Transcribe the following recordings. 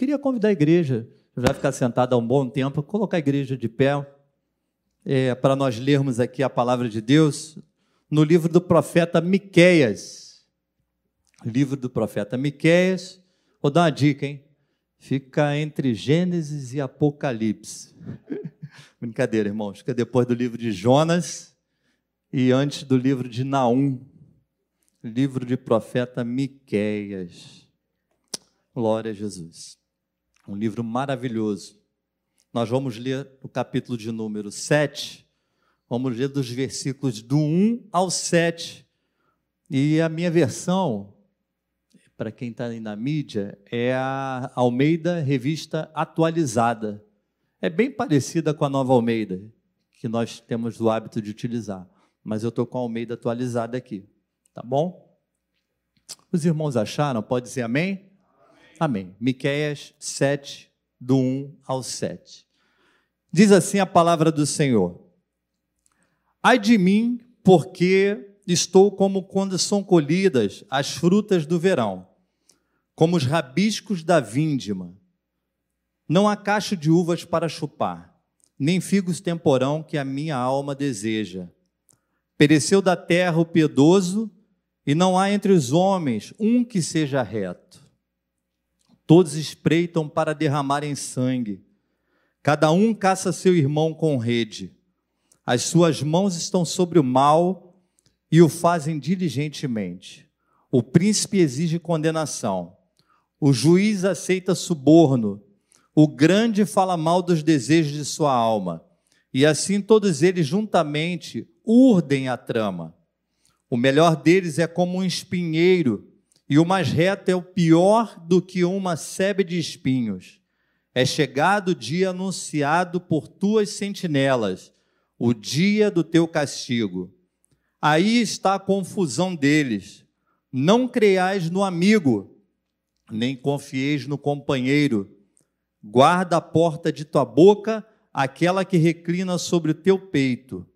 Queria convidar a igreja, já ficar sentada há um bom tempo, colocar a igreja de pé, é, para nós lermos aqui a palavra de Deus no livro do profeta Miqueias. Livro do profeta Miqueias. Vou dar uma dica, hein? Fica entre Gênesis e Apocalipse. Brincadeira, irmãos. Fica depois do livro de Jonas e antes do livro de Naum. Livro de profeta Miqueias. Glória a Jesus. Um livro maravilhoso. Nós vamos ler o capítulo de número 7. Vamos ler dos versículos do 1 ao 7. E a minha versão para quem está aí na mídia, é a Almeida Revista Atualizada. É bem parecida com a nova Almeida, que nós temos o hábito de utilizar, mas eu estou com a Almeida atualizada aqui, tá bom? Os irmãos acharam? Pode dizer amém? Amém. Miqueias 7, do 1 ao 7. Diz assim a palavra do Senhor: Ai de mim, porque estou como quando são colhidas as frutas do verão como os rabiscos da vindima. Não há cacho de uvas para chupar, nem figos temporão que a minha alma deseja. Pereceu da terra o piedoso, e não há entre os homens um que seja reto. Todos espreitam para derramarem sangue. Cada um caça seu irmão com rede. As suas mãos estão sobre o mal e o fazem diligentemente. O príncipe exige condenação o juiz aceita suborno, o grande fala mal dos desejos de sua alma, e assim todos eles juntamente urdem a trama. O melhor deles é como um espinheiro, e o mais reto é o pior do que uma sebe de espinhos. É chegado o dia anunciado por tuas sentinelas, o dia do teu castigo. Aí está a confusão deles. Não creiais no amigo, nem confieis no companheiro. Guarda a porta de tua boca, aquela que reclina sobre o teu peito.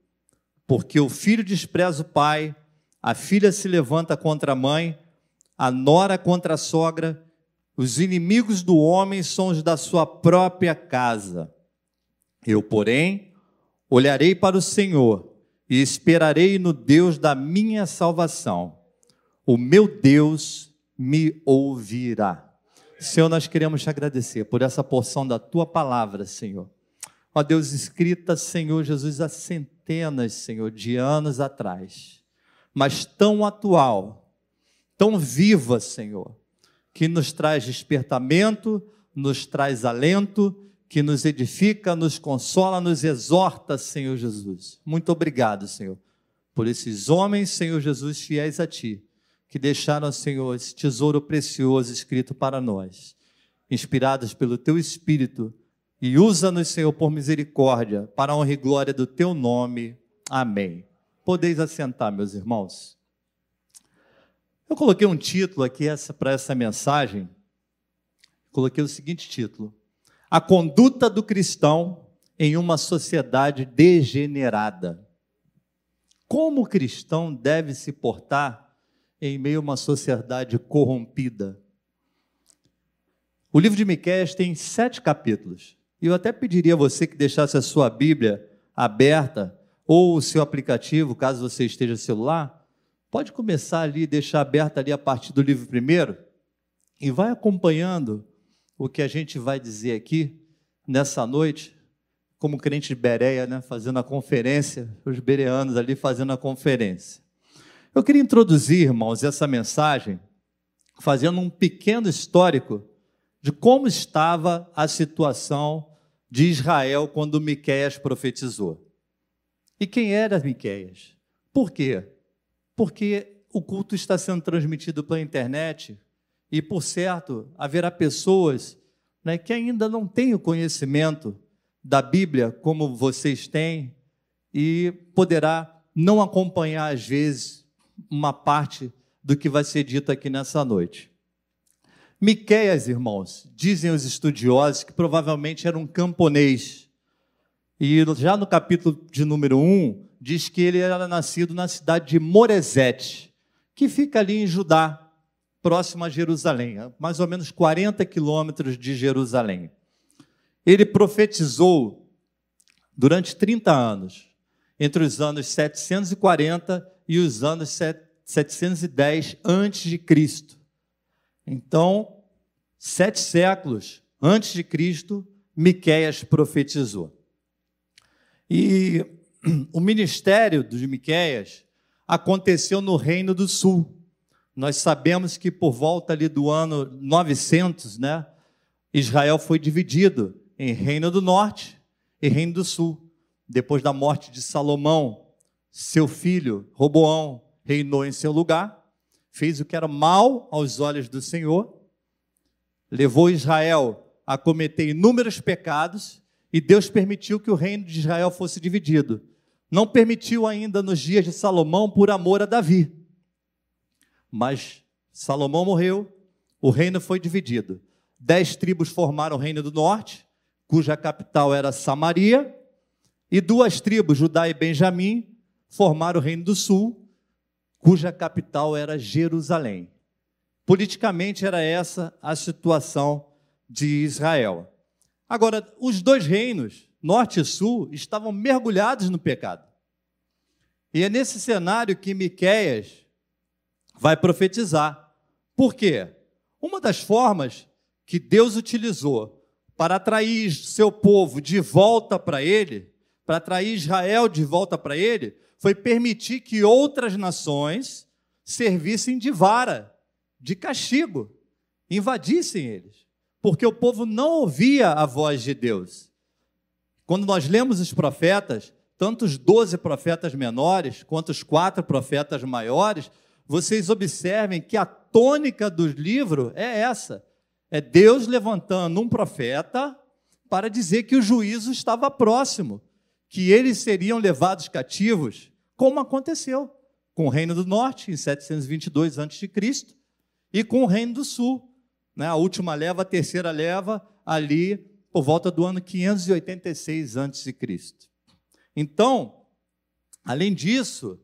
Porque o filho despreza o pai, a filha se levanta contra a mãe, a nora contra a sogra, os inimigos do homem são os da sua própria casa. Eu, porém, olharei para o Senhor e esperarei no Deus da minha salvação. O meu Deus me ouvirá. Senhor, nós queremos te agradecer por essa porção da tua palavra, Senhor. Ó Deus, escrita, Senhor Jesus, há centenas, Senhor, de anos atrás, mas tão atual, tão viva, Senhor, que nos traz despertamento, nos traz alento, que nos edifica, nos consola, nos exorta, Senhor Jesus. Muito obrigado, Senhor, por esses homens, Senhor Jesus, fiéis a Ti que deixaram, Senhor, esse tesouro precioso escrito para nós, inspirados pelo Teu Espírito, e usa-nos, Senhor, por misericórdia, para a honra e glória do Teu nome. Amém. Podeis assentar, meus irmãos. Eu coloquei um título aqui para essa mensagem. Coloquei o seguinte título: A conduta do cristão em uma sociedade degenerada. Como o cristão deve se portar em meio a uma sociedade corrompida. O livro de Miqueias tem sete capítulos. E eu até pediria a você que deixasse a sua Bíblia aberta ou o seu aplicativo, caso você esteja celular, pode começar ali, deixar aberta ali a partir do livro primeiro e vai acompanhando o que a gente vai dizer aqui nessa noite, como crente de Bereia, né, fazendo a conferência, os bereanos ali fazendo a conferência. Eu queria introduzir, irmãos, essa mensagem fazendo um pequeno histórico de como estava a situação de Israel quando Miqueias profetizou. E quem era Miqueias? Por quê? Porque o culto está sendo transmitido pela internet e, por certo, haverá pessoas né, que ainda não têm o conhecimento da Bíblia como vocês têm e poderá não acompanhar às vezes uma parte do que vai ser dito aqui nessa noite. Miqueias, irmãos, dizem os estudiosos que provavelmente era um camponês. E já no capítulo de número 1, diz que ele era nascido na cidade de Moresete, que fica ali em Judá, próximo a Jerusalém, mais ou menos 40 quilômetros de Jerusalém. Ele profetizou durante 30 anos, entre os anos 740 e os anos 710 antes de Cristo. Então, sete séculos antes de Cristo, Miqueias profetizou. E o ministério dos Miqueias aconteceu no Reino do Sul. Nós sabemos que por volta ali do ano 900, né, Israel foi dividido em Reino do Norte e Reino do Sul. Depois da morte de Salomão, seu filho Roboão reinou em seu lugar, fez o que era mal aos olhos do Senhor, levou Israel a cometer inúmeros pecados e Deus permitiu que o reino de Israel fosse dividido. Não permitiu ainda nos dias de Salomão por amor a Davi. Mas Salomão morreu, o reino foi dividido. Dez tribos formaram o reino do norte, cuja capital era Samaria, e duas tribos, Judá e Benjamim, formaram o reino do sul, cuja capital era Jerusalém. Politicamente era essa a situação de Israel. Agora, os dois reinos, norte e sul, estavam mergulhados no pecado. E é nesse cenário que Miqueias vai profetizar. Por quê? Uma das formas que Deus utilizou para atrair seu povo de volta para ele, para atrair Israel de volta para ele, foi permitir que outras nações servissem de vara, de castigo, invadissem eles, porque o povo não ouvia a voz de Deus. Quando nós lemos os profetas, tanto os doze profetas menores quanto os quatro profetas maiores, vocês observem que a tônica do livro é essa: é Deus levantando um profeta para dizer que o juízo estava próximo, que eles seriam levados cativos, como aconteceu com o Reino do Norte, em 722 a.C., e com o Reino do Sul, né? a última leva, a terceira leva, ali por volta do ano 586 a.C. Então, além disso,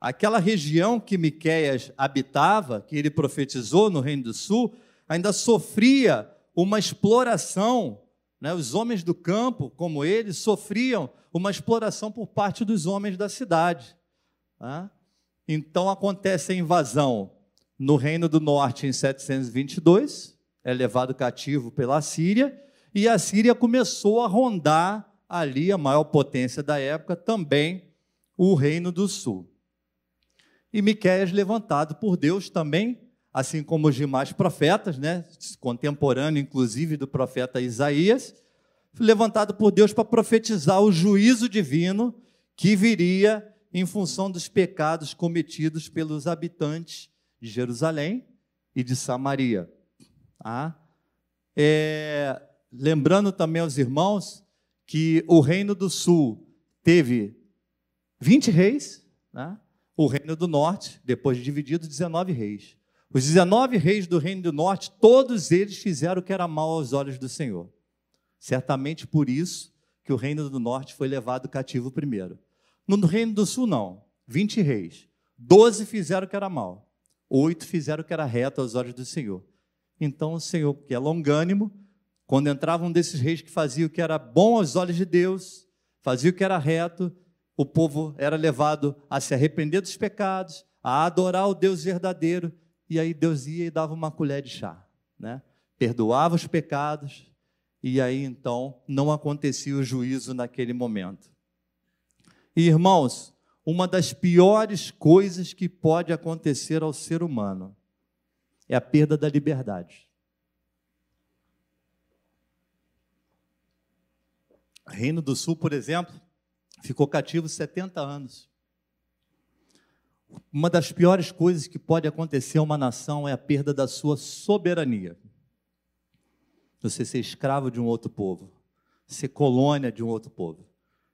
aquela região que Miqueias habitava, que ele profetizou no Reino do Sul, ainda sofria uma exploração, né? os homens do campo, como ele, sofriam uma exploração por parte dos homens da cidade. Tá? Então acontece a invasão no Reino do Norte em 722, é levado cativo pela Síria, e a Síria começou a rondar ali, a maior potência da época, também o Reino do Sul e Miqueias levantado por Deus também, assim como os demais profetas, né, contemporâneo inclusive do profeta Isaías, levantado por Deus para profetizar o juízo divino que viria em função dos pecados cometidos pelos habitantes de Jerusalém e de Samaria. Ah, é, lembrando também aos irmãos que o Reino do Sul teve 20 reis, né? o reino do norte, depois de dividido, 19 reis. Os 19 reis do reino do norte, todos eles fizeram o que era mal aos olhos do Senhor. Certamente por isso que o reino do norte foi levado cativo primeiro. No reino do sul, não. 20 reis. 12 fizeram o que era mal. Oito fizeram o que era reto aos olhos do Senhor. Então o Senhor, que é longânimo, quando entrava um desses reis que fazia o que era bom aos olhos de Deus, fazia o que era reto, o povo era levado a se arrepender dos pecados, a adorar o Deus verdadeiro, e aí Deus ia e dava uma colher de chá, né? Perdoava os pecados, e aí então não acontecia o juízo naquele momento. E irmãos, uma das piores coisas que pode acontecer ao ser humano é a perda da liberdade. Reino do Sul, por exemplo, ficou cativo 70 anos. Uma das piores coisas que pode acontecer a uma nação é a perda da sua soberania. Você ser escravo de um outro povo, ser colônia de um outro povo.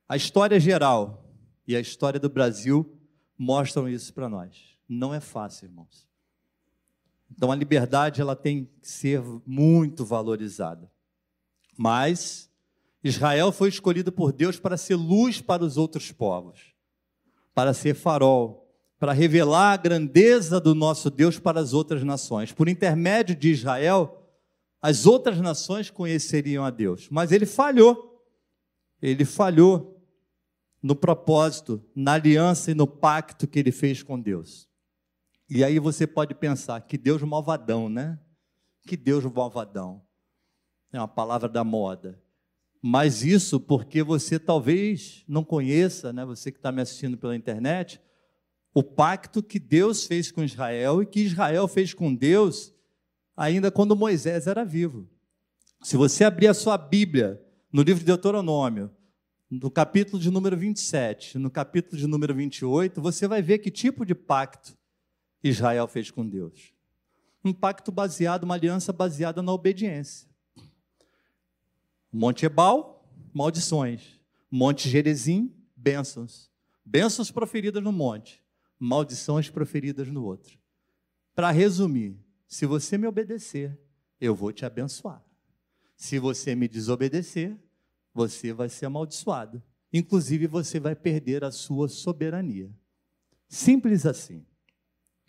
A história geral e a história do Brasil mostram isso para nós. Não é fácil, irmãos. Então a liberdade ela tem que ser muito valorizada. Mas Israel foi escolhido por Deus para ser luz para os outros povos, para ser farol, para revelar a grandeza do nosso Deus para as outras nações. Por intermédio de Israel, as outras nações conheceriam a Deus, mas ele falhou. Ele falhou no propósito, na aliança e no pacto que ele fez com Deus. E aí você pode pensar que Deus malvadão, né? Que Deus malvadão. É uma palavra da moda. Mas isso porque você talvez não conheça, né? Você que está me assistindo pela internet, o pacto que Deus fez com Israel e que Israel fez com Deus ainda quando Moisés era vivo. Se você abrir a sua Bíblia no livro de Deuteronômio, no capítulo de número 27, no capítulo de número 28, você vai ver que tipo de pacto Israel fez com Deus. Um pacto baseado, uma aliança baseada na obediência. Monte Ebal, maldições. Monte Gerezim, bênçãos. Bênçãos proferidas no monte maldições proferidas no outro. Para resumir, se você me obedecer, eu vou te abençoar. Se você me desobedecer, você vai ser amaldiçoado. Inclusive, você vai perder a sua soberania. Simples assim.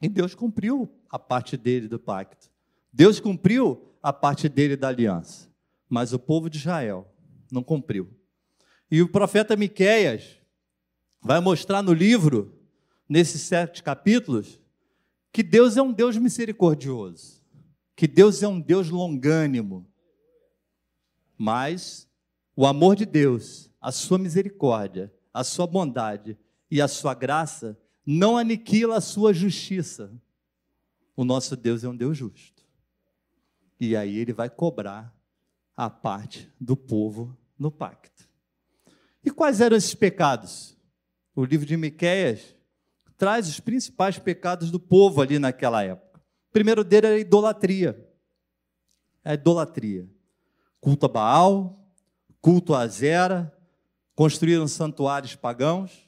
E Deus cumpriu a parte dele do pacto. Deus cumpriu a parte dele da aliança. Mas o povo de Israel não cumpriu. E o profeta Miqueias vai mostrar no livro nesses sete capítulos, que Deus é um Deus misericordioso, que Deus é um Deus longânimo. Mas o amor de Deus, a sua misericórdia, a sua bondade e a sua graça não aniquila a sua justiça. O nosso Deus é um Deus justo. E aí ele vai cobrar a parte do povo no pacto. E quais eram esses pecados? O livro de Miqueias traz os principais pecados do povo ali naquela época. O primeiro dele era a idolatria. A idolatria. Culto a Baal, culto a Azera, construíram santuários pagãos,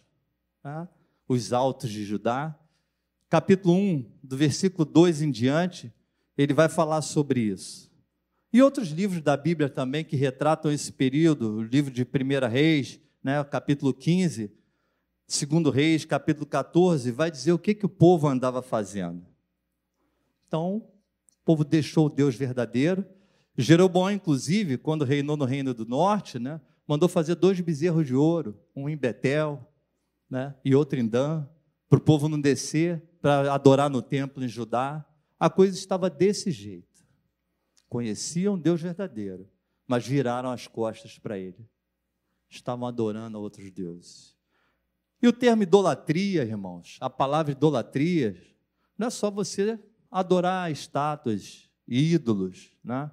tá? os altos de Judá. Capítulo 1, do versículo 2 em diante, ele vai falar sobre isso. E outros livros da Bíblia também que retratam esse período, o livro de 1 Reis, né, capítulo 15, segundo Reis, capítulo 14, vai dizer o que, que o povo andava fazendo. Então, o povo deixou o Deus verdadeiro. Jeroboão, inclusive, quando reinou no Reino do Norte, né, mandou fazer dois bezerros de ouro, um em Betel né, e outro em Dan, para o povo não descer, para adorar no templo em Judá. A coisa estava desse jeito. Conheciam Deus verdadeiro, mas viraram as costas para ele. Estavam adorando a outros deuses. E o termo idolatria, irmãos, a palavra idolatria, não é só você adorar estátuas, ídolos, né?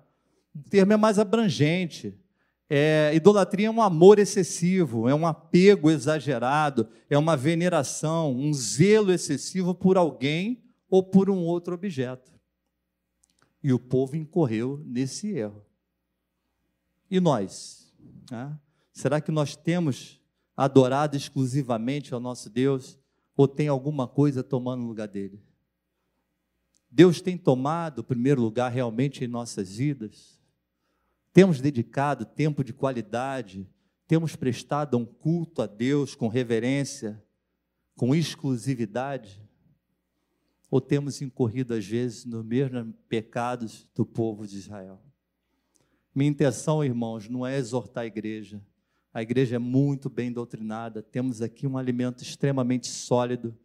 O termo é mais abrangente. É, idolatria é um amor excessivo, é um apego exagerado, é uma veneração, um zelo excessivo por alguém ou por um outro objeto. E o povo incorreu nesse erro. E nós? Né? Será que nós temos adorado exclusivamente ao nosso Deus ou tem alguma coisa tomando o lugar dele? Deus tem tomado o primeiro lugar realmente em nossas vidas? Temos dedicado tempo de qualidade? Temos prestado um culto a Deus com reverência, com exclusividade? Ou temos incorrido, às vezes, nos mesmos pecados do povo de Israel? Minha intenção, irmãos, não é exortar a igreja, a igreja é muito bem doutrinada, temos aqui um alimento extremamente sólido.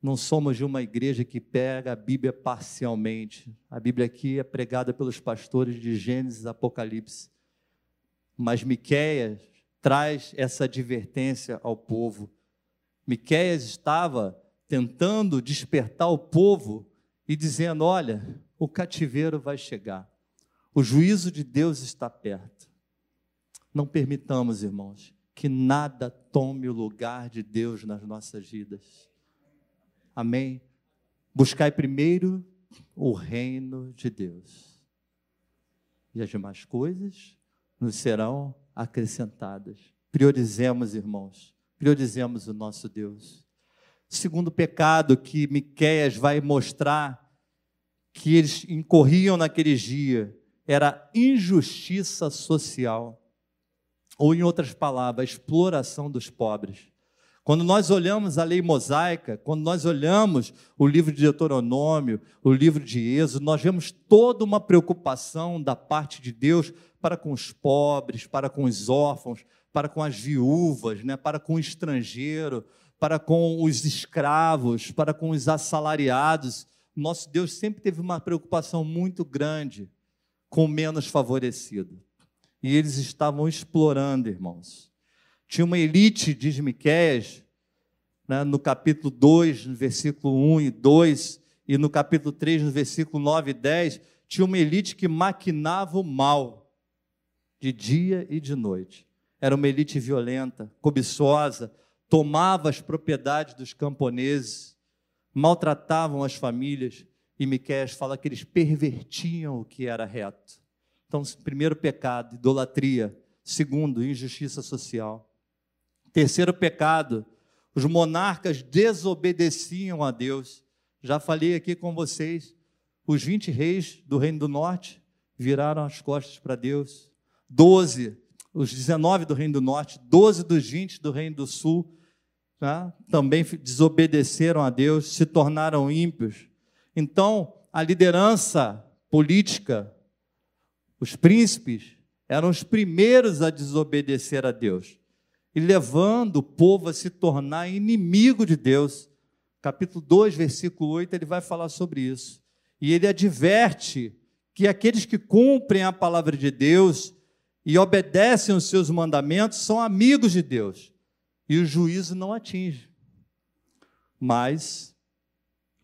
Não somos de uma igreja que pega a Bíblia parcialmente. A Bíblia aqui é pregada pelos pastores de Gênesis e Apocalipse. Mas Miqueias traz essa advertência ao povo. Miqueias estava tentando despertar o povo e dizendo: "Olha, o cativeiro vai chegar. O juízo de Deus está perto. Não permitamos, irmãos, que nada tome o lugar de Deus nas nossas vidas. Amém? Buscai primeiro o reino de Deus. E as demais coisas nos serão acrescentadas. Priorizemos, irmãos, priorizemos o nosso Deus. Segundo pecado que Miqueias vai mostrar que eles incorriam naquele dia era injustiça social ou, em outras palavras, exploração dos pobres. Quando nós olhamos a lei mosaica, quando nós olhamos o livro de Deuteronômio, o livro de Êxodo, nós vemos toda uma preocupação da parte de Deus para com os pobres, para com os órfãos, para com as viúvas, né, para com o estrangeiro, para com os escravos, para com os assalariados. Nosso Deus sempre teve uma preocupação muito grande com o menos favorecido. E eles estavam explorando, irmãos tinha uma elite, diz Miquéias, né, no capítulo 2, no versículo 1 e 2, e no capítulo 3, no versículo 9 e 10, tinha uma elite que maquinava o mal de dia e de noite. Era uma elite violenta, cobiçosa, tomava as propriedades dos camponeses, maltratavam as famílias, e Miquéias fala que eles pervertiam o que era reto. Então, primeiro pecado, idolatria. Segundo, injustiça social. Terceiro pecado, os monarcas desobedeciam a Deus. Já falei aqui com vocês, os 20 reis do Reino do Norte viraram as costas para Deus. Doze, os 19 do Reino do Norte, 12 dos 20 do Reino do Sul, né, também desobedeceram a Deus, se tornaram ímpios. Então, a liderança política, os príncipes, eram os primeiros a desobedecer a Deus e levando o povo a se tornar inimigo de Deus. Capítulo 2, versículo 8, ele vai falar sobre isso. E ele adverte que aqueles que cumprem a palavra de Deus e obedecem os seus mandamentos são amigos de Deus. E o juízo não atinge. Mas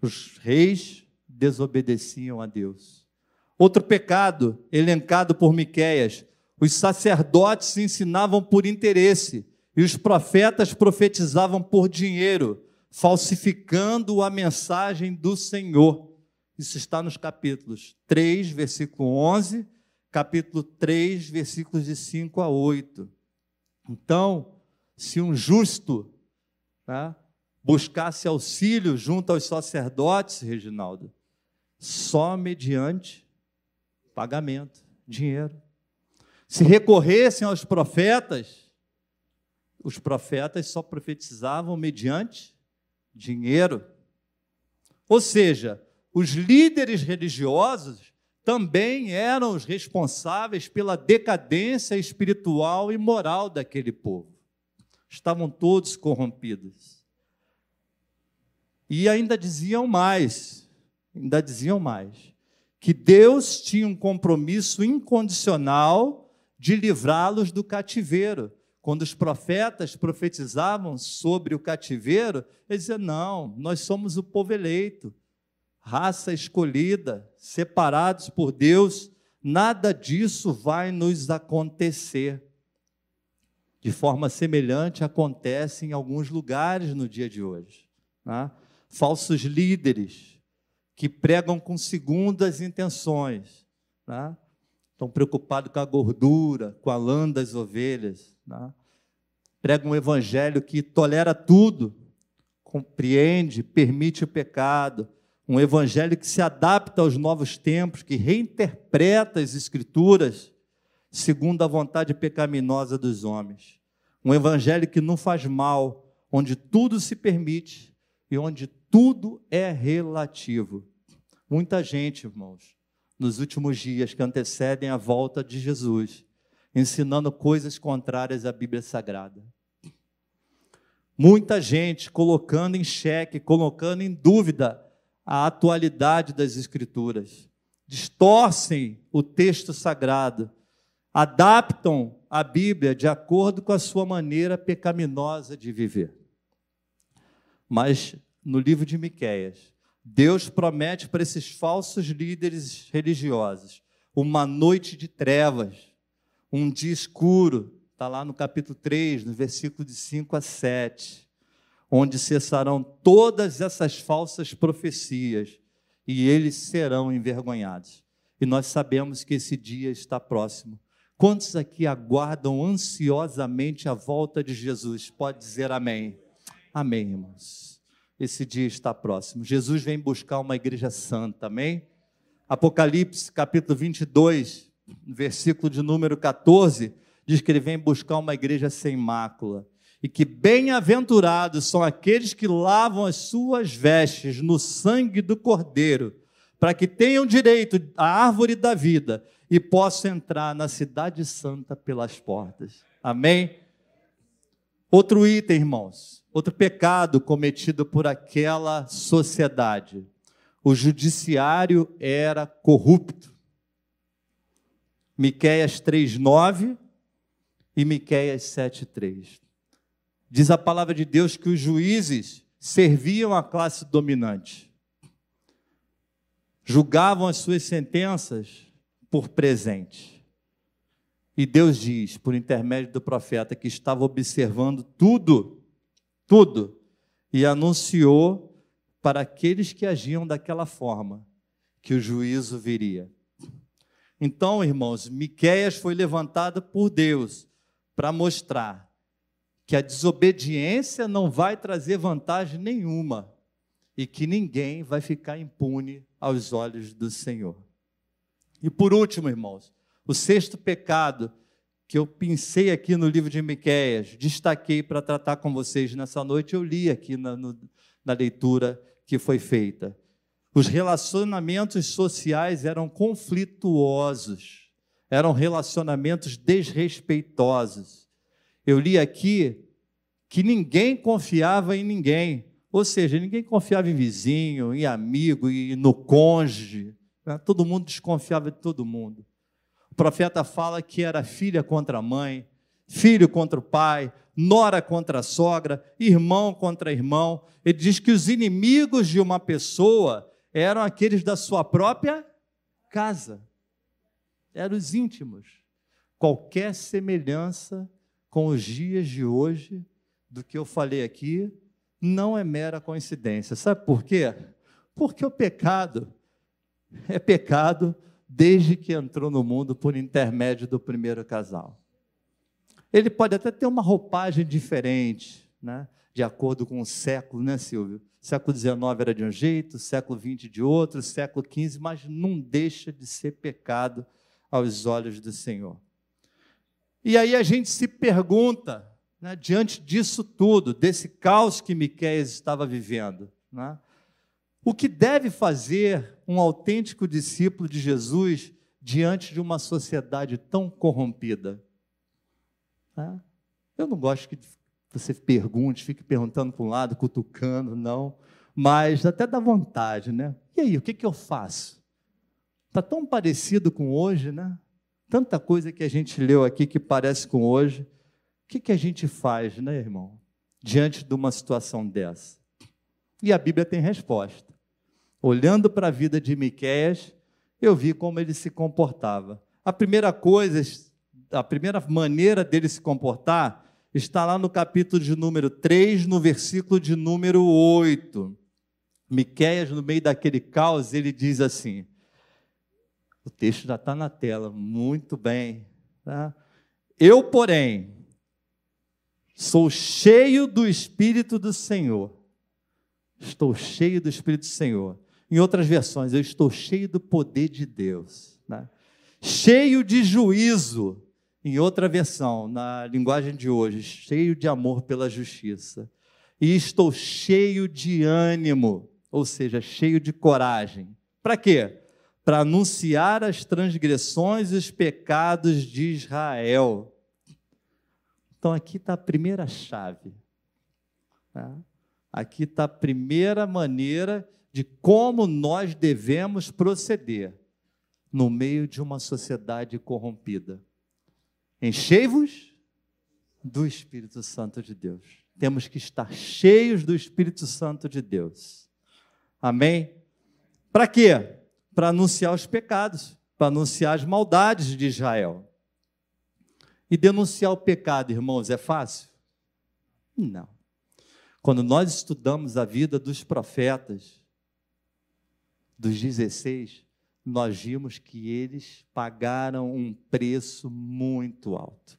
os reis desobedeciam a Deus. Outro pecado elencado por Miqueias, os sacerdotes ensinavam por interesse e os profetas profetizavam por dinheiro, falsificando a mensagem do Senhor. Isso está nos capítulos 3, versículo 11, capítulo 3, versículos de 5 a 8. Então, se um justo né, buscasse auxílio junto aos sacerdotes, Reginaldo, só mediante pagamento, dinheiro. Se recorressem aos profetas, os profetas só profetizavam mediante dinheiro. Ou seja, os líderes religiosos também eram os responsáveis pela decadência espiritual e moral daquele povo. Estavam todos corrompidos. E ainda diziam mais, ainda diziam mais, que Deus tinha um compromisso incondicional de livrá-los do cativeiro quando os profetas profetizavam sobre o cativeiro, eles diziam: não, nós somos o povo eleito, raça escolhida, separados por Deus, nada disso vai nos acontecer. De forma semelhante acontece em alguns lugares no dia de hoje. Né? Falsos líderes que pregam com segundas intenções. Né? Estão preocupados com a gordura, com a lã das ovelhas. Né? Prega um evangelho que tolera tudo, compreende, permite o pecado. Um evangelho que se adapta aos novos tempos, que reinterpreta as escrituras segundo a vontade pecaminosa dos homens. Um evangelho que não faz mal, onde tudo se permite e onde tudo é relativo. Muita gente, irmãos, nos últimos dias que antecedem a volta de Jesus, ensinando coisas contrárias à Bíblia Sagrada. Muita gente colocando em xeque, colocando em dúvida a atualidade das Escrituras. Distorcem o texto sagrado, adaptam a Bíblia de acordo com a sua maneira pecaminosa de viver. Mas no livro de Miqueias, Deus promete para esses falsos líderes religiosos uma noite de trevas, um dia escuro, está lá no capítulo 3, no versículo de 5 a 7, onde cessarão todas essas falsas profecias e eles serão envergonhados. E nós sabemos que esse dia está próximo. Quantos aqui aguardam ansiosamente a volta de Jesus? Pode dizer amém. Amém, irmãos esse dia está próximo. Jesus vem buscar uma igreja santa, amém? Apocalipse capítulo 22, versículo de número 14, diz que ele vem buscar uma igreja sem mácula. e que bem-aventurados são aqueles que lavam as suas vestes no sangue do Cordeiro, para que tenham direito à árvore da vida e possam entrar na Cidade Santa pelas portas. Amém? Outro item, irmãos, outro pecado cometido por aquela sociedade. O judiciário era corrupto. Miqueias 3:9 e Miqueias 7:3. Diz a palavra de Deus que os juízes serviam a classe dominante. Julgavam as suas sentenças por presente. E Deus diz, por intermédio do profeta, que estava observando tudo, tudo, e anunciou para aqueles que agiam daquela forma que o juízo viria. Então, irmãos, Miqueias foi levantado por Deus para mostrar que a desobediência não vai trazer vantagem nenhuma e que ninguém vai ficar impune aos olhos do Senhor. E por último, irmãos, o sexto pecado que eu pensei aqui no livro de Miqueias, destaquei para tratar com vocês nessa noite, eu li aqui na, no, na leitura que foi feita. Os relacionamentos sociais eram conflituosos eram relacionamentos desrespeitosos. Eu li aqui que ninguém confiava em ninguém, ou seja, ninguém confiava em vizinho, em amigo e no cônjuge. Né? Todo mundo desconfiava de todo mundo. O profeta fala que era filha contra a mãe, filho contra o pai, nora contra a sogra, irmão contra irmão. Ele diz que os inimigos de uma pessoa eram aqueles da sua própria casa eram os íntimos. Qualquer semelhança com os dias de hoje, do que eu falei aqui, não é mera coincidência. Sabe por quê? Porque o pecado é pecado desde que entrou no mundo por intermédio do primeiro casal. Ele pode até ter uma roupagem diferente, né? de acordo com o século, né, Silvio? Século XIX era de um jeito, século XX de outro, século XV, mas não deixa de ser pecado aos olhos do Senhor. E aí a gente se pergunta, né, diante disso tudo, desse caos que Miqueias estava vivendo, né, o que deve fazer um autêntico discípulo de Jesus diante de uma sociedade tão corrompida? Né? Eu não gosto que você pergunte, fique perguntando para um lado, cutucando, não, mas até dá vontade, né? E aí, o que, que eu faço? Está tão parecido com hoje, né? Tanta coisa que a gente leu aqui que parece com hoje. O que, que a gente faz, né, irmão? Diante de uma situação dessa. E a Bíblia tem resposta. Olhando para a vida de Miquéias, eu vi como ele se comportava. A primeira coisa, a primeira maneira dele se comportar está lá no capítulo de número 3, no versículo de número 8. Miquéias, no meio daquele caos, ele diz assim: o texto já está na tela, muito bem. Tá? Eu, porém, sou cheio do Espírito do Senhor. Estou cheio do Espírito do Senhor. Em outras versões, eu estou cheio do poder de Deus. Né? Cheio de juízo. Em outra versão, na linguagem de hoje, cheio de amor pela justiça. E estou cheio de ânimo, ou seja, cheio de coragem. Para quê? para anunciar as transgressões e os pecados de Israel. Então, aqui está a primeira chave. Tá? Aqui está a primeira maneira de como nós devemos proceder no meio de uma sociedade corrompida. Enchei-vos do Espírito Santo de Deus. Temos que estar cheios do Espírito Santo de Deus. Amém? Para quê? para anunciar os pecados, para anunciar as maldades de Israel. E denunciar o pecado, irmãos, é fácil? Não. Quando nós estudamos a vida dos profetas, dos 16, nós vimos que eles pagaram um preço muito alto.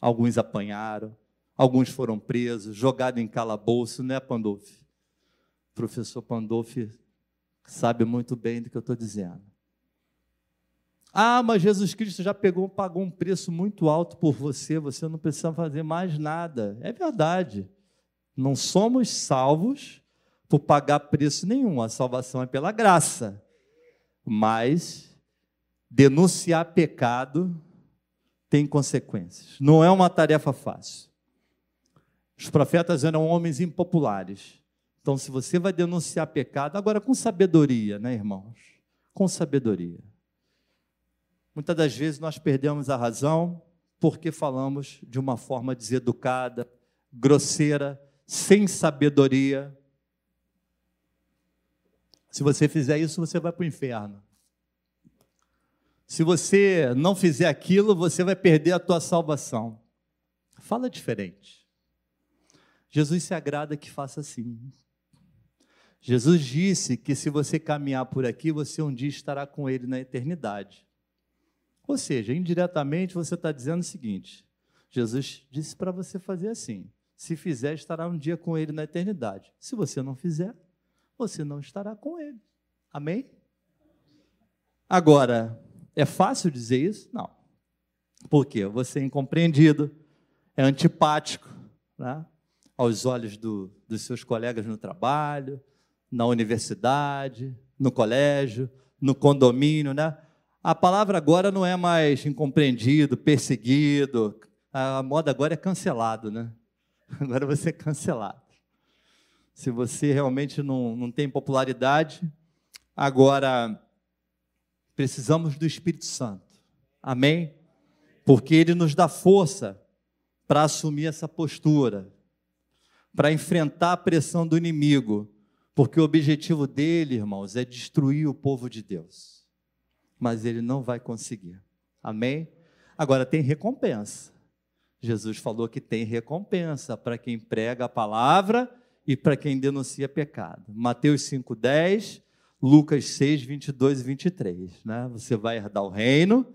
Alguns apanharam, alguns foram presos, jogados em calabouço, né, Pandolfi? O professor Pandolfi sabe muito bem do que eu estou dizendo. Ah, mas Jesus Cristo já pegou, pagou um preço muito alto por você, você não precisa fazer mais nada. É verdade. Não somos salvos por pagar preço nenhum, a salvação é pela graça. Mas denunciar pecado tem consequências. Não é uma tarefa fácil. Os profetas eram homens impopulares. Então, se você vai denunciar pecado, agora com sabedoria, né, irmãos? Com sabedoria. Muitas das vezes nós perdemos a razão porque falamos de uma forma deseducada, grosseira, sem sabedoria. Se você fizer isso, você vai para o inferno. Se você não fizer aquilo, você vai perder a tua salvação. Fala diferente. Jesus se agrada que faça assim. Jesus disse que se você caminhar por aqui, você um dia estará com Ele na eternidade. Ou seja, indiretamente você está dizendo o seguinte: Jesus disse para você fazer assim. Se fizer, estará um dia com Ele na eternidade. Se você não fizer, você não estará com Ele. Amém? Agora, é fácil dizer isso? Não. Por quê? Você é incompreendido, é antipático né? aos olhos do, dos seus colegas no trabalho, na universidade, no colégio, no condomínio, né? A palavra agora não é mais incompreendido, perseguido. A moda agora é cancelado, né? Agora você é cancelado. Se você realmente não, não tem popularidade, agora precisamos do Espírito Santo. Amém? Porque ele nos dá força para assumir essa postura, para enfrentar a pressão do inimigo porque o objetivo dele, irmãos, é destruir o povo de Deus. Mas ele não vai conseguir. Amém? Agora tem recompensa. Jesus falou que tem recompensa para quem prega a palavra e para quem denuncia pecado. Mateus 5:10, Lucas 6, 22 e 23. Né? Você vai herdar o reino,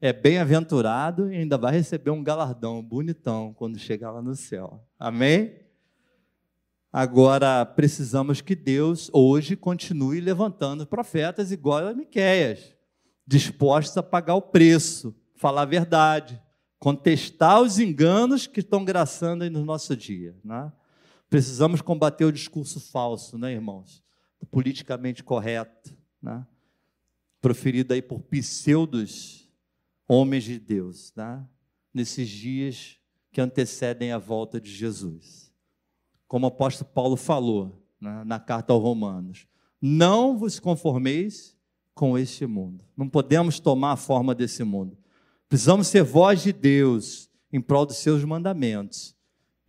é bem-aventurado e ainda vai receber um galardão bonitão quando chegar lá no céu. Amém? Agora precisamos que Deus hoje continue levantando profetas igual a Miqueias, dispostos a pagar o preço, falar a verdade, contestar os enganos que estão graçando aí no nosso dia. Né? Precisamos combater o discurso falso, né, irmãos? O politicamente correto, né? proferido aí por pseudos homens de Deus, né? nesses dias que antecedem a volta de Jesus como o apóstolo Paulo falou né, na carta aos Romanos: Não vos conformeis com este mundo. Não podemos tomar a forma desse mundo. Precisamos ser voz de Deus em prol dos seus mandamentos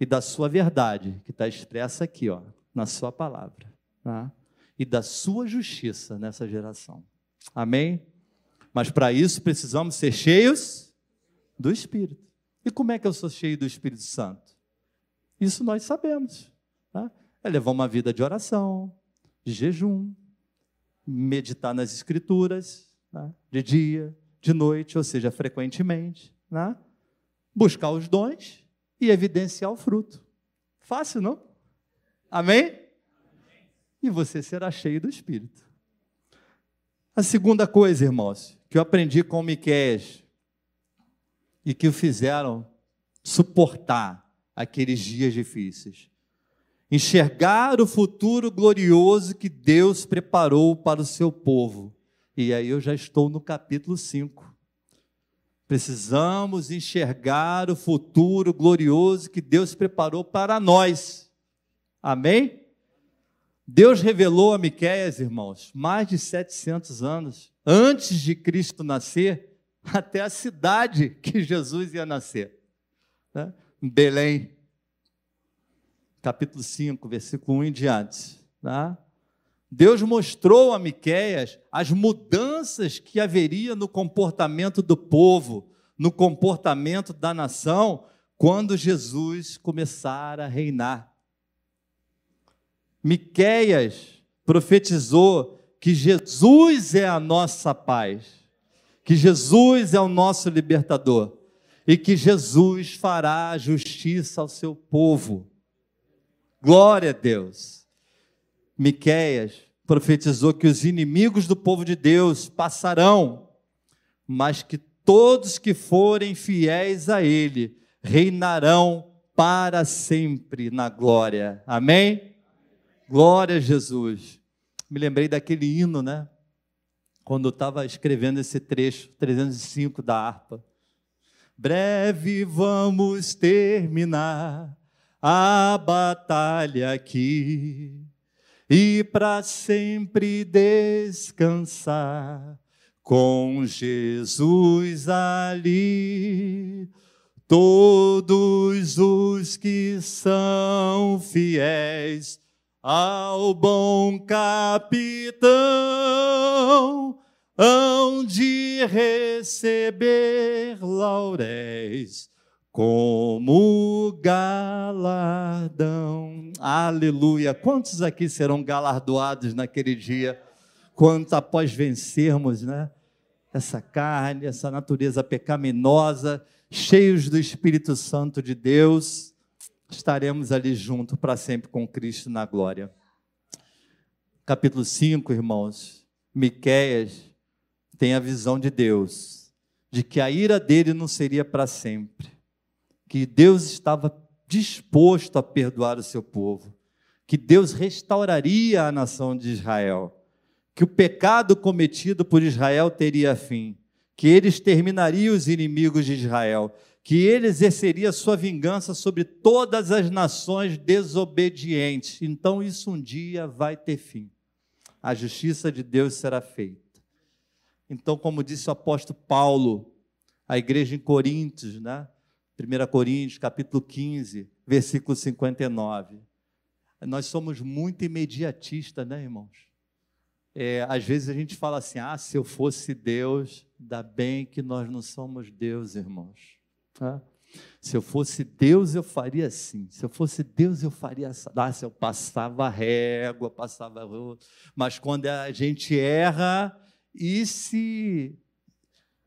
e da sua verdade, que está expressa aqui, ó, na sua palavra, tá? e da sua justiça nessa geração. Amém? Mas para isso precisamos ser cheios do Espírito. E como é que eu sou cheio do Espírito Santo? Isso nós sabemos. Tá? É levar uma vida de oração, de jejum, meditar nas escrituras, tá? de dia, de noite, ou seja, frequentemente. Tá? Buscar os dons e evidenciar o fruto. Fácil, não? Amém? E você será cheio do Espírito. A segunda coisa, irmãos, que eu aprendi com Miqués e que o fizeram suportar aqueles dias difíceis enxergar o futuro glorioso que Deus preparou para o seu povo. E aí eu já estou no capítulo 5. Precisamos enxergar o futuro glorioso que Deus preparou para nós. Amém? Deus revelou a Miqueias, irmãos, mais de 700 anos antes de Cristo nascer, até a cidade que Jesus ia nascer, né? Belém capítulo 5, versículo 1 em diante. Tá? Deus mostrou a Miqueias as mudanças que haveria no comportamento do povo, no comportamento da nação, quando Jesus começar a reinar. Miqueias profetizou que Jesus é a nossa paz, que Jesus é o nosso libertador e que Jesus fará justiça ao seu povo. Glória a Deus. Miqueias profetizou que os inimigos do povo de Deus passarão, mas que todos que forem fiéis a Ele reinarão para sempre na glória. Amém? Glória a Jesus. Me lembrei daquele hino, né? Quando eu estava escrevendo esse trecho, 305 da harpa. Breve vamos terminar a batalha aqui e para sempre descansar com Jesus ali. Todos os que são fiéis ao bom capitão hão de receber lauréis como galardão. Aleluia! Quantos aqui serão galardoados naquele dia? Quantos após vencermos, né? Essa carne, essa natureza pecaminosa, cheios do Espírito Santo de Deus, estaremos ali junto para sempre com Cristo na glória. Capítulo 5, irmãos. Miqueias tem a visão de Deus, de que a ira dele não seria para sempre que Deus estava disposto a perdoar o seu povo, que Deus restauraria a nação de Israel, que o pecado cometido por Israel teria fim, que ele exterminaria os inimigos de Israel, que ele exerceria sua vingança sobre todas as nações desobedientes. Então isso um dia vai ter fim. A justiça de Deus será feita. Então, como disse o apóstolo Paulo, a igreja em Coríntios, né? 1 Coríntios, capítulo 15, versículo 59. Nós somos muito imediatistas, né, irmãos? É, às vezes a gente fala assim: ah, se eu fosse Deus, dá bem que nós não somos Deus, irmãos. Se eu fosse Deus, eu faria assim. Se eu fosse Deus, eu faria assim. Ah, se eu passava régua, passava. Mas quando a gente erra, e se,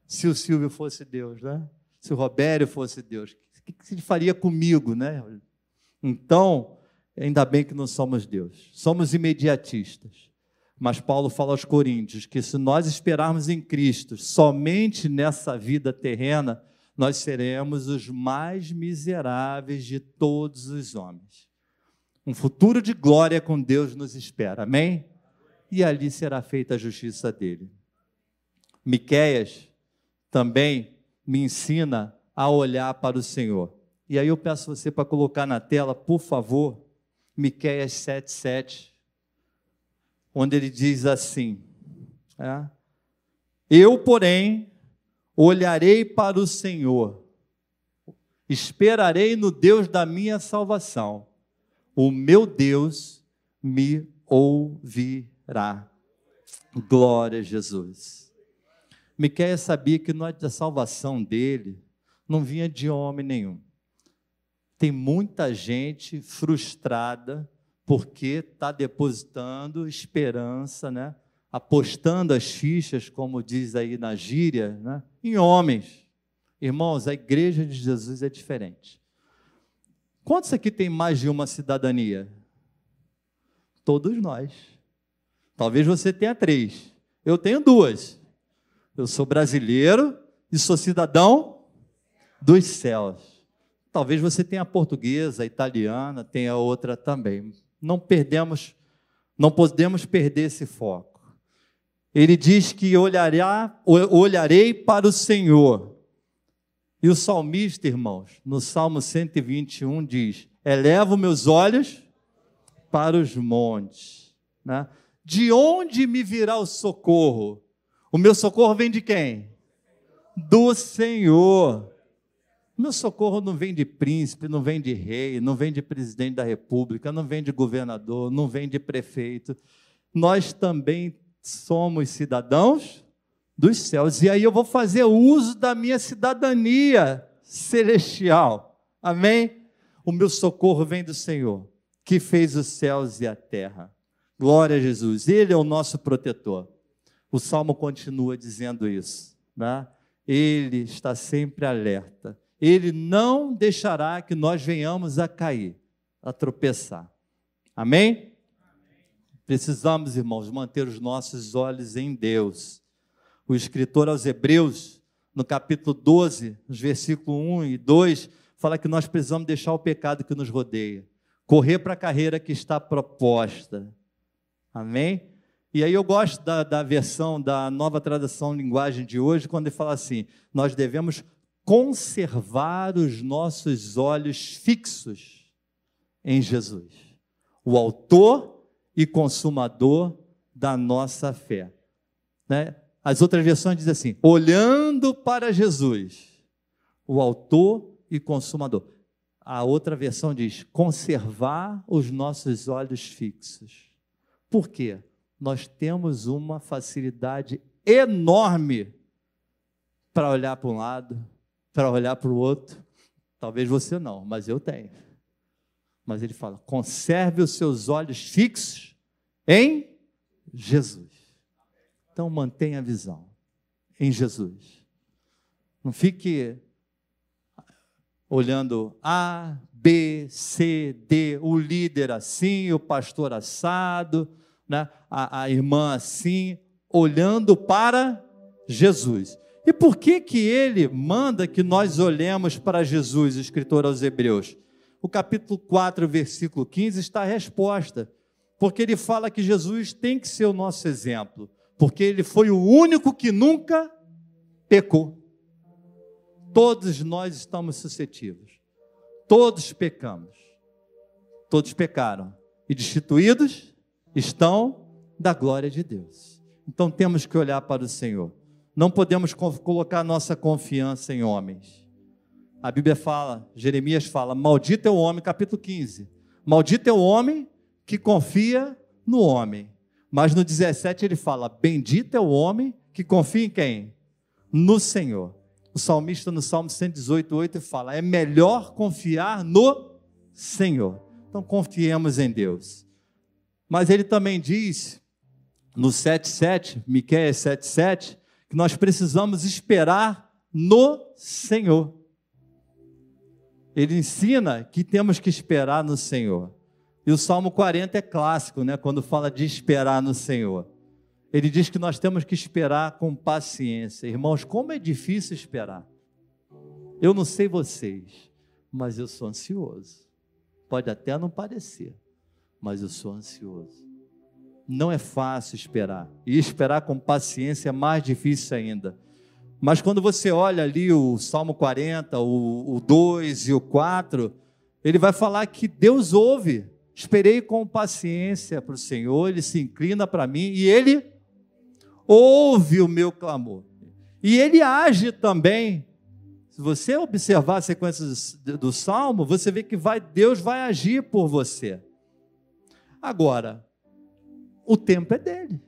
se o Silvio fosse Deus, né? Se o Robério fosse Deus? O que ele faria comigo, né? Então, ainda bem que não somos Deus. Somos imediatistas. Mas Paulo fala aos Coríntios que se nós esperarmos em Cristo somente nessa vida terrena, nós seremos os mais miseráveis de todos os homens. Um futuro de glória com Deus nos espera. Amém? E ali será feita a justiça dele. Miqueias também me ensina a olhar para o Senhor. E aí eu peço você para colocar na tela, por favor, Miqueias 7,7, onde ele diz assim: é, Eu, porém, olharei para o Senhor, esperarei no Deus da minha salvação, o meu Deus me ouvirá. Glória a Jesus. Miqueias sabia que a salvação dele não vinha de homem nenhum. Tem muita gente frustrada porque está depositando esperança, né? apostando as fichas, como diz aí na gíria, né? em homens. Irmãos, a igreja de Jesus é diferente. Quantos aqui tem mais de uma cidadania? Todos nós. Talvez você tenha três. Eu tenho duas. Eu sou brasileiro e sou cidadão dos céus. Talvez você tenha portuguesa, italiana, tenha outra também. Não perdemos, não podemos perder esse foco. Ele diz que olhará, olharei para o Senhor. E o salmista, irmãos, no Salmo 121 diz: Elevo meus olhos para os montes. Né? De onde me virá o socorro? O meu socorro vem de quem? Do Senhor. O meu socorro não vem de príncipe, não vem de rei, não vem de presidente da república, não vem de governador, não vem de prefeito. Nós também somos cidadãos dos céus. E aí eu vou fazer uso da minha cidadania celestial. Amém? O meu socorro vem do Senhor, que fez os céus e a terra. Glória a Jesus. Ele é o nosso protetor. O salmo continua dizendo isso. Né? Ele está sempre alerta. Ele não deixará que nós venhamos a cair, a tropeçar. Amém? Precisamos, irmãos, manter os nossos olhos em Deus, O escritor aos Hebreus, no capítulo 12, nos versículos 1 e 2, fala que nós precisamos deixar o pecado que nos rodeia, correr para a carreira que está proposta. Amém? E aí eu gosto da, da versão da nova tradução linguagem de hoje, quando ele fala assim: nós devemos conservar os nossos olhos fixos em Jesus, o autor e consumador da nossa fé. Né? As outras versões dizem assim: olhando para Jesus, o autor e consumador. A outra versão diz: conservar os nossos olhos fixos. Por quê? Nós temos uma facilidade enorme para olhar para um lado, para olhar para o outro. Talvez você não, mas eu tenho. Mas ele fala: conserve os seus olhos fixos em Jesus. Então mantenha a visão em Jesus. Não fique olhando A, B, C, D, o líder assim, o pastor assado, né? a, a irmã assim, olhando para Jesus. E por que que ele manda que nós olhemos para Jesus, escritor aos Hebreus? O capítulo 4, versículo 15 está a resposta. Porque ele fala que Jesus tem que ser o nosso exemplo, porque ele foi o único que nunca pecou. Todos nós estamos suscetíveis. Todos pecamos. Todos pecaram e destituídos estão da glória de Deus. Então temos que olhar para o Senhor. Não podemos colocar nossa confiança em homens. A Bíblia fala, Jeremias fala: Maldito é o homem, capítulo 15. Maldito é o homem que confia no homem. Mas no 17 ele fala: Bendito é o homem que confia em quem? No Senhor. O salmista no Salmo 118, 8 fala: É melhor confiar no Senhor. Então confiemos em Deus. Mas ele também diz no 7,7, Miqueias 7,7, que nós precisamos esperar no Senhor. Ele ensina que temos que esperar no Senhor. E o Salmo 40 é clássico, né? Quando fala de esperar no Senhor. Ele diz que nós temos que esperar com paciência. Irmãos, como é difícil esperar. Eu não sei vocês, mas eu sou ansioso. Pode até não parecer, mas eu sou ansioso. Não é fácil esperar. E esperar com paciência é mais difícil ainda. Mas quando você olha ali o Salmo 40, o, o 2 e o 4, ele vai falar que Deus ouve. Esperei com paciência para o Senhor, ele se inclina para mim e ele ouve o meu clamor. E ele age também. Se você observar a sequência do salmo, você vê que vai, Deus vai agir por você. Agora, o tempo é dele.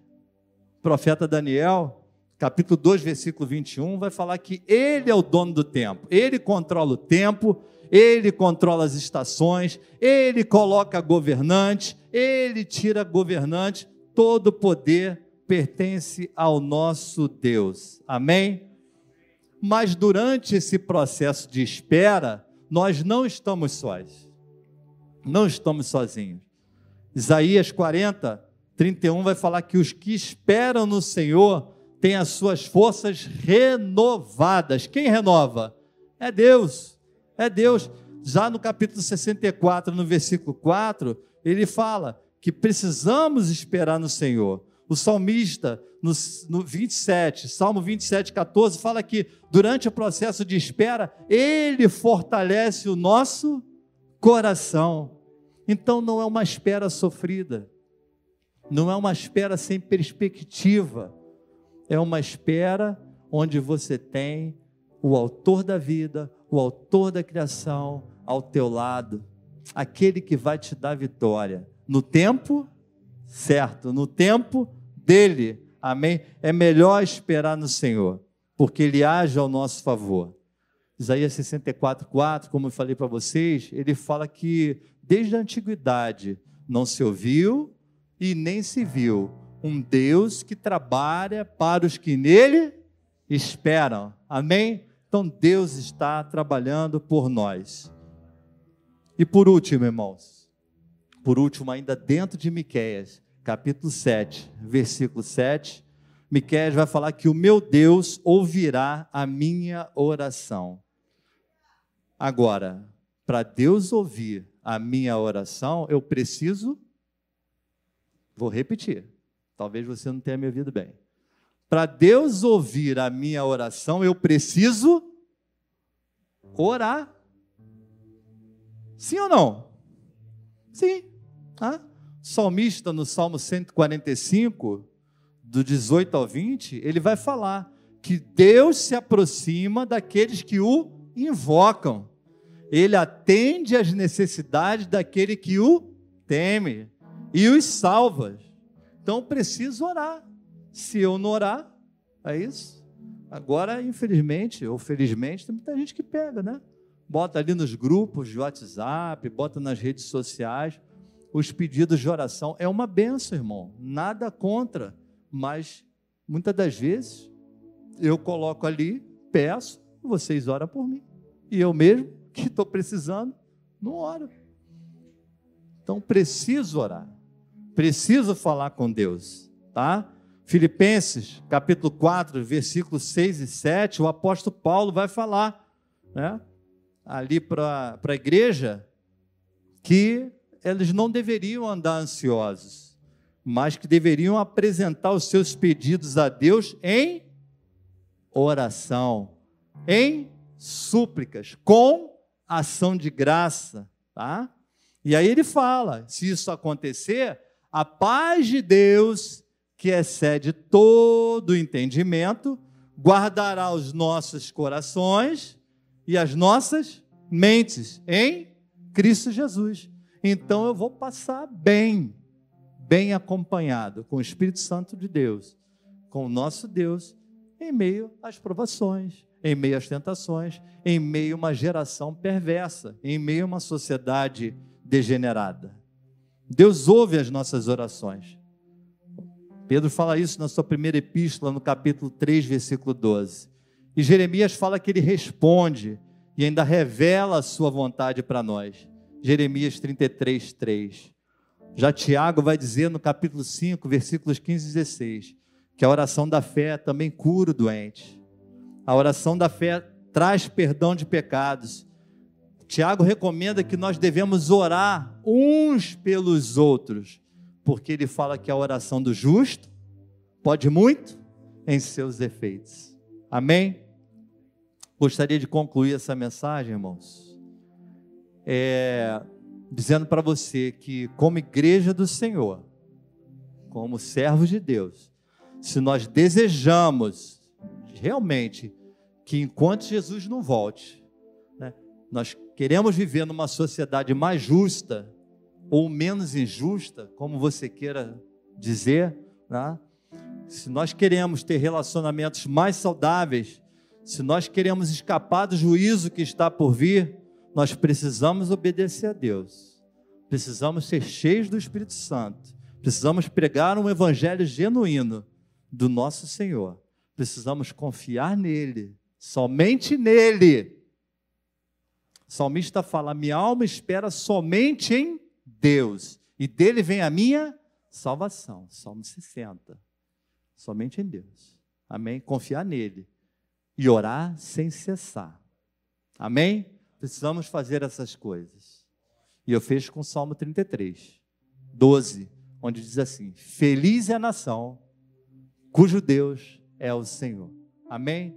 O profeta Daniel, capítulo 2, versículo 21, vai falar que ele é o dono do tempo, ele controla o tempo, ele controla as estações, ele coloca governante, ele tira governante, todo poder pertence ao nosso Deus. Amém? Mas durante esse processo de espera, nós não estamos sós. Não estamos sozinhos. Isaías 40, 31 vai falar que os que esperam no Senhor têm as suas forças renovadas. Quem renova? É Deus. É Deus. Já no capítulo 64, no versículo 4, ele fala que precisamos esperar no Senhor. O salmista, no, no 27, Salmo 27, 14, fala que durante o processo de espera, ele fortalece o nosso coração. Então não é uma espera sofrida não é uma espera sem perspectiva, é uma espera onde você tem o autor da vida, o autor da criação ao teu lado, aquele que vai te dar vitória no tempo certo, no tempo dele. Amém? É melhor esperar no Senhor, porque ele age ao nosso favor. Isaías 64, 4, como eu falei para vocês, ele fala que desde a antiguidade não se ouviu, e nem se viu um Deus que trabalha para os que nele esperam. Amém? Então Deus está trabalhando por nós. E por último, irmãos, por último, ainda dentro de Miqueias, capítulo 7, versículo 7, Miqueias vai falar que o meu Deus ouvirá a minha oração. Agora, para Deus ouvir a minha oração, eu preciso Vou repetir. Talvez você não tenha me ouvido bem. Para Deus ouvir a minha oração, eu preciso orar. Sim ou não? Sim. Ah? Salmista, no Salmo 145, do 18 ao 20, ele vai falar que Deus se aproxima daqueles que o invocam. Ele atende às necessidades daquele que o teme e os salva. Então preciso orar. Se eu não orar, é isso. Agora, infelizmente, ou felizmente, tem muita gente que pega, né? Bota ali nos grupos de WhatsApp, bota nas redes sociais os pedidos de oração. É uma benção, irmão. Nada contra, mas muitas das vezes eu coloco ali, peço, vocês oram por mim. E eu mesmo, que estou precisando, não oro. Então preciso orar. Preciso falar com Deus, tá? Filipenses, capítulo 4, versículos 6 e 7, o apóstolo Paulo vai falar, né? Ali para a igreja, que eles não deveriam andar ansiosos, mas que deveriam apresentar os seus pedidos a Deus em oração, em súplicas, com ação de graça, tá? E aí ele fala: se isso acontecer, a paz de Deus, que excede todo entendimento, guardará os nossos corações e as nossas mentes em Cristo Jesus. Então eu vou passar bem, bem acompanhado com o Espírito Santo de Deus, com o nosso Deus, em meio às provações, em meio às tentações, em meio a uma geração perversa, em meio a uma sociedade degenerada. Deus ouve as nossas orações. Pedro fala isso na sua primeira epístola, no capítulo 3, versículo 12. E Jeremias fala que ele responde e ainda revela a sua vontade para nós. Jeremias 33, 3. Já Tiago vai dizer no capítulo 5, versículos 15 e 16, que a oração da fé também cura o doente. A oração da fé traz perdão de pecados Tiago recomenda que nós devemos orar uns pelos outros, porque ele fala que a oração do justo pode muito em seus efeitos. Amém? Gostaria de concluir essa mensagem, irmãos, é, dizendo para você que, como igreja do Senhor, como servos de Deus, se nós desejamos realmente que enquanto Jesus não volte, né, nós queremos viver numa sociedade mais justa ou menos injusta, como você queira dizer, né? se nós queremos ter relacionamentos mais saudáveis, se nós queremos escapar do juízo que está por vir, nós precisamos obedecer a Deus, precisamos ser cheios do Espírito Santo, precisamos pregar um evangelho genuíno do nosso Senhor, precisamos confiar nele, somente nele o salmista fala: Minha alma espera somente em Deus, e dele vem a minha salvação. Salmo 60. Somente em Deus. Amém? Confiar nele e orar sem cessar. Amém? Precisamos fazer essas coisas. E eu fecho com o Salmo 33, 12, onde diz assim: Feliz é a nação cujo Deus é o Senhor. Amém?